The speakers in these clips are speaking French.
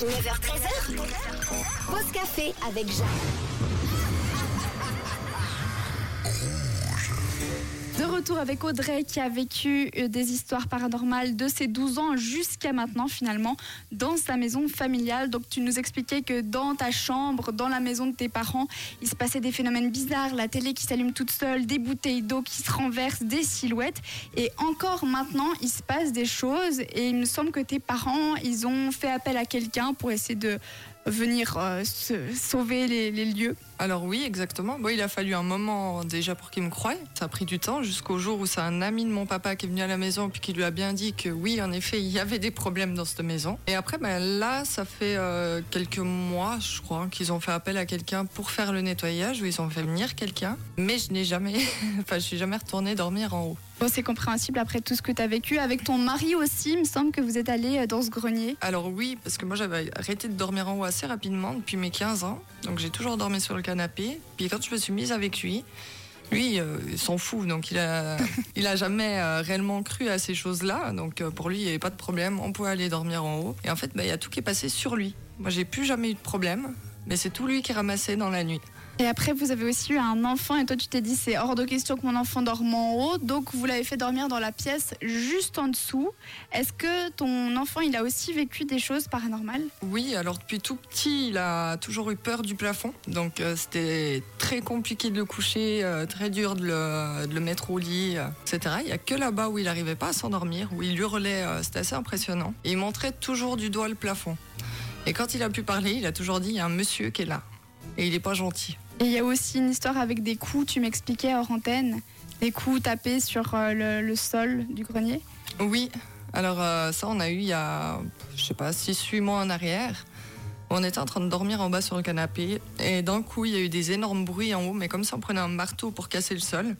9h13h. Pause café avec Jacques. Retour avec Audrey qui a vécu euh, des histoires paranormales de ses 12 ans jusqu'à maintenant finalement dans sa maison familiale. Donc tu nous expliquais que dans ta chambre, dans la maison de tes parents, il se passait des phénomènes bizarres, la télé qui s'allume toute seule, des bouteilles d'eau qui se renversent, des silhouettes. Et encore maintenant, il se passe des choses et il me semble que tes parents, ils ont fait appel à quelqu'un pour essayer de venir euh, se- sauver les, les lieux. Alors oui, exactement. Bon, il a fallu un moment déjà pour qu'il me croie. Ça a pris du temps jusqu'au jour où c'est un ami de mon papa qui est venu à la maison puis qui lui a bien dit que oui, en effet, il y avait des problèmes dans cette maison. Et après, ben, là, ça fait euh, quelques mois, je crois, qu'ils ont fait appel à quelqu'un pour faire le nettoyage, où ils ont fait venir quelqu'un. Mais je n'ai jamais, enfin, je suis jamais retournée dormir en haut. Bon, c'est compréhensible après tout ce que tu as vécu. Avec ton mari aussi, il me semble que vous êtes allé euh, dans ce grenier. Alors oui, parce que moi j'avais arrêté de dormir en haut assez rapidement depuis mes 15 ans. Donc j'ai toujours dormi sur le canapé. Puis quand je me suis mise avec lui, lui, euh, il s'en fout. Donc il a, il a jamais euh, réellement cru à ces choses-là. Donc euh, pour lui, il n'y avait pas de problème. On pouvait aller dormir en haut. Et en fait, bah, il y a tout qui est passé sur lui. Moi, j'ai plus jamais eu de problème. Mais c'est tout lui qui ramassait dans la nuit. Et après, vous avez aussi eu un enfant et toi, tu t'es dit, c'est hors de question que mon enfant dorme en haut. Donc, vous l'avez fait dormir dans la pièce juste en dessous. Est-ce que ton enfant, il a aussi vécu des choses paranormales? Oui, alors depuis tout petit, il a toujours eu peur du plafond. Donc euh, c'était très compliqué de le coucher, euh, très dur de le, mettre au lit, euh, etc. Il n'y a que là-bas où il n'arrivait pas à s'endormir, où il hurlait, c'était assez impressionnant. Et il montrait toujours du doigt le plafond. Et quand il a pu parler, il a toujours dit, il y a un monsieur qui est là. Et il n'est pas gentil. Et il y a aussi une histoire avec des coups, tu m'expliquais hors antenne, des coups tapés sur euh, le, sol du grenier. Oui, alors euh, ça on a eu il y a, je sais pas, 6-8 mois en arrière. On était en train de dormir en bas sur le canapé et d'un coup il y a eu des énormes bruits en haut, mais comme si on prenait un marteau pour casser le sol.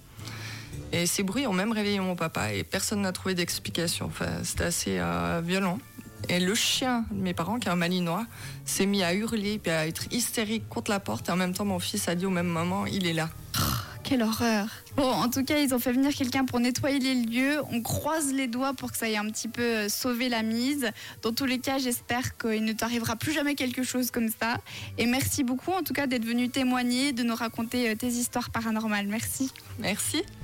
Et ces bruits ont même réveillé mon papa et personne n'a trouvé d'explication. Enfin, c'était assez euh, violent. Et le chien de mes parents, qui est un malinois, s'est mis à hurler puis à être hystérique contre la porte. Et en même temps, mon fils a dit au même moment, il est là. Quelle horreur Bon, en tout cas, ils ont fait venir quelqu'un pour nettoyer les lieux. On croise les doigts pour que ça ait un petit peu euh, sauvé la mise. Dans tous les cas, j'espère qu'il ne t'arrivera plus jamais quelque chose comme ça. Et merci beaucoup, en tout cas, d'être venu témoigner, de nous raconter euh, tes histoires paranormales. Merci. Merci.